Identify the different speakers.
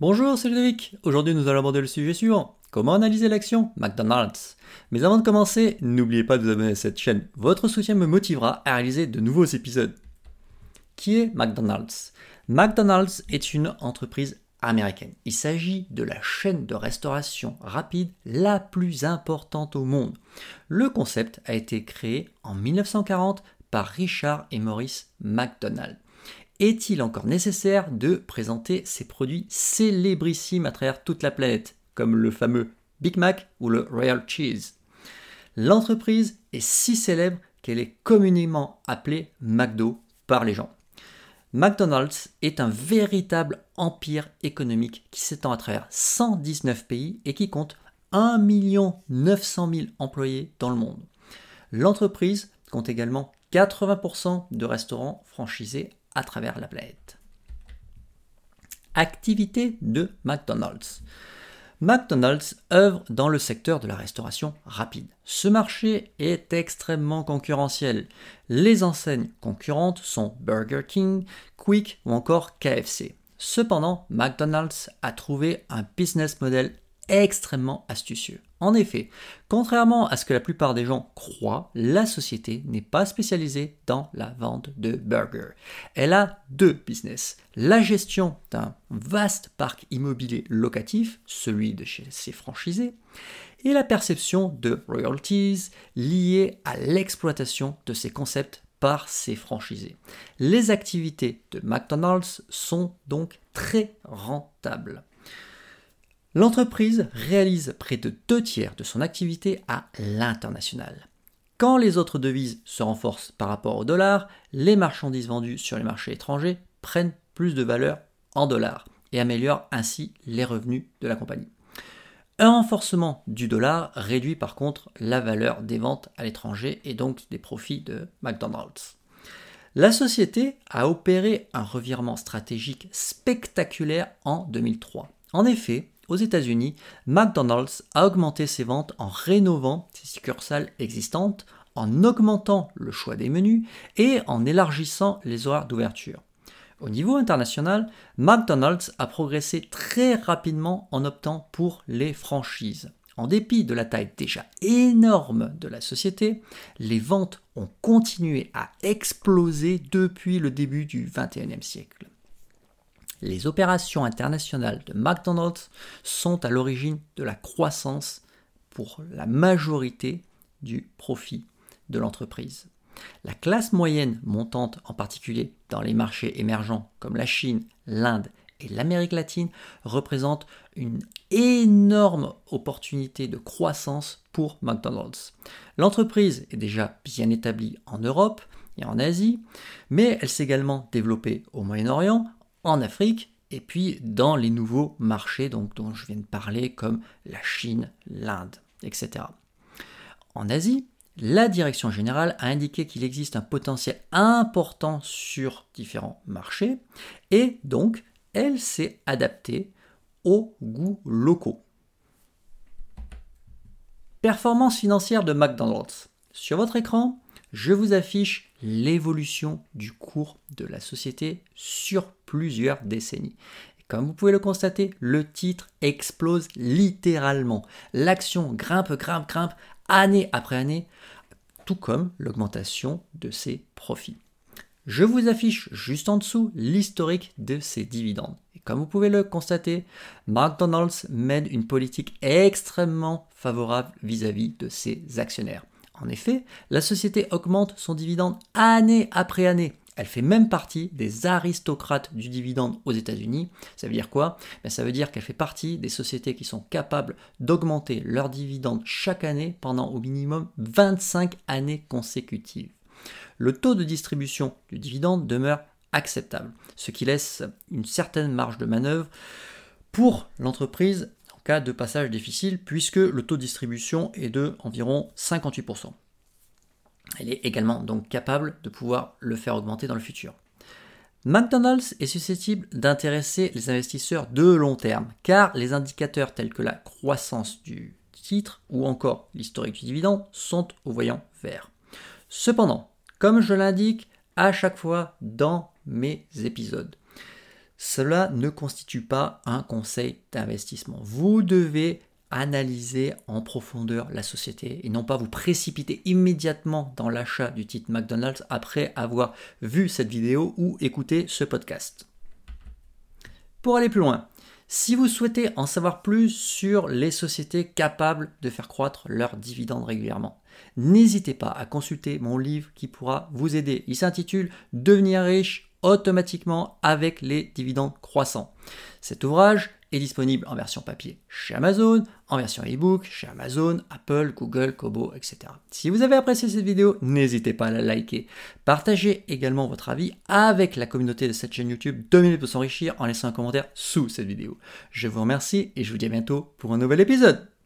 Speaker 1: Bonjour, c'est Ludovic. Aujourd'hui, nous allons aborder le sujet suivant. Comment analyser l'action McDonald's? Mais avant de commencer, n'oubliez pas de vous abonner à cette chaîne. Votre soutien me motivera à réaliser de nouveaux épisodes. Qui est McDonald's? McDonald's est une entreprise américaine. Il s'agit de la chaîne de restauration rapide la plus importante au monde. Le concept a été créé en 1940 par Richard et Maurice McDonald est-il encore nécessaire de présenter ces produits célébrissimes à travers toute la planète, comme le fameux Big Mac ou le Royal Cheese? L'entreprise est si célèbre qu'elle est communément appelée McDo par les gens. McDonald's est un véritable empire économique qui s'étend à travers 119 pays et qui compte 1 900 000 employés dans le monde. L'entreprise compte également 80% de restaurants franchisés travers la planète. Activité de McDonald's. McDonald's œuvre dans le secteur de la restauration rapide. Ce marché est extrêmement concurrentiel. Les enseignes concurrentes sont Burger King, Quick ou encore KFC. Cependant, McDonald's a trouvé un business model extrêmement astucieux. En effet, contrairement à ce que la plupart des gens croient, la société n'est pas spécialisée dans la vente de burgers. Elle a deux business. La gestion d'un vaste parc immobilier locatif, celui de chez ses franchisés, et la perception de royalties liées à l'exploitation de ces concepts par ses franchisés. Les activités de McDonald's sont donc très rentables. L'entreprise réalise près de deux tiers de son activité à l'international. Quand les autres devises se renforcent par rapport au dollar, les marchandises vendues sur les marchés étrangers prennent plus de valeur en dollars et améliorent ainsi les revenus de la compagnie. Un renforcement du dollar réduit par contre la valeur des ventes à l'étranger et donc des profits de McDonald's. La société a opéré un revirement stratégique spectaculaire en 2003. En effet, aux États-Unis, McDonald's a augmenté ses ventes en rénovant ses succursales existantes, en augmentant le choix des menus et en élargissant les horaires d'ouverture. Au niveau international, McDonald's a progressé très rapidement en optant pour les franchises. En dépit de la taille déjà énorme de la société, les ventes ont continué à exploser depuis le début du XXIe siècle les opérations internationales de McDonald's sont à l'origine de la croissance pour la majorité du profit de l'entreprise. La classe moyenne montante, en particulier dans les marchés émergents comme la Chine, l'Inde et l'Amérique latine, représente une énorme opportunité de croissance pour McDonald's. L'entreprise est déjà bien établie en Europe et en Asie, mais elle s'est également développée au Moyen-Orient, en Afrique et puis dans les nouveaux marchés donc, dont je viens de parler comme la Chine, l'Inde, etc. En Asie, la direction générale a indiqué qu'il existe un potentiel important sur différents marchés et donc elle s'est adaptée aux goûts locaux. Performance financière de McDonald's. Sur votre écran, je vous affiche l'évolution du cours de la société sur plusieurs décennies. Comme vous pouvez le constater, le titre explose littéralement. L'action grimpe, grimpe, grimpe, année après année, tout comme l'augmentation de ses profits. Je vous affiche juste en dessous l'historique de ses dividendes. Et comme vous pouvez le constater, McDonald's mène une politique extrêmement favorable vis-à-vis -vis de ses actionnaires. En effet, la société augmente son dividende année après année. Elle fait même partie des aristocrates du dividende aux États-Unis. Ça veut dire quoi? Ben, Ça veut dire qu'elle fait partie des sociétés qui sont capables d'augmenter leur dividende chaque année pendant au minimum 25 années consécutives. Le taux de distribution du dividende demeure acceptable, ce qui laisse une certaine marge de manœuvre pour l'entreprise de passage difficile puisque le taux de distribution est de environ 58%. Elle est également donc capable de pouvoir le faire augmenter dans le futur. McDonald's est susceptible d'intéresser les investisseurs de long terme car les indicateurs tels que la croissance du titre ou encore l'historique du dividende sont au voyant vert. Cependant, comme je l'indique à chaque fois dans mes épisodes, cela ne constitue pas un conseil d'investissement. Vous devez analyser en profondeur la société et non pas vous précipiter immédiatement dans l'achat du titre McDonald's après avoir vu cette vidéo ou écouté ce podcast. Pour aller plus loin, si vous souhaitez en savoir plus sur les sociétés capables de faire croître leurs dividendes régulièrement, n'hésitez pas à consulter mon livre qui pourra vous aider. Il s'intitule Devenir riche automatiquement avec les dividendes croissants. Cet ouvrage est disponible en version papier chez Amazon, en version ebook chez Amazon, Apple, Google, Kobo, etc. Si vous avez apprécié cette vidéo, n'hésitez pas à la liker. Partagez également votre avis avec la communauté de cette chaîne YouTube 2 minutes pour s'enrichir en laissant un commentaire sous cette vidéo. Je vous remercie et je vous dis à bientôt pour un nouvel épisode.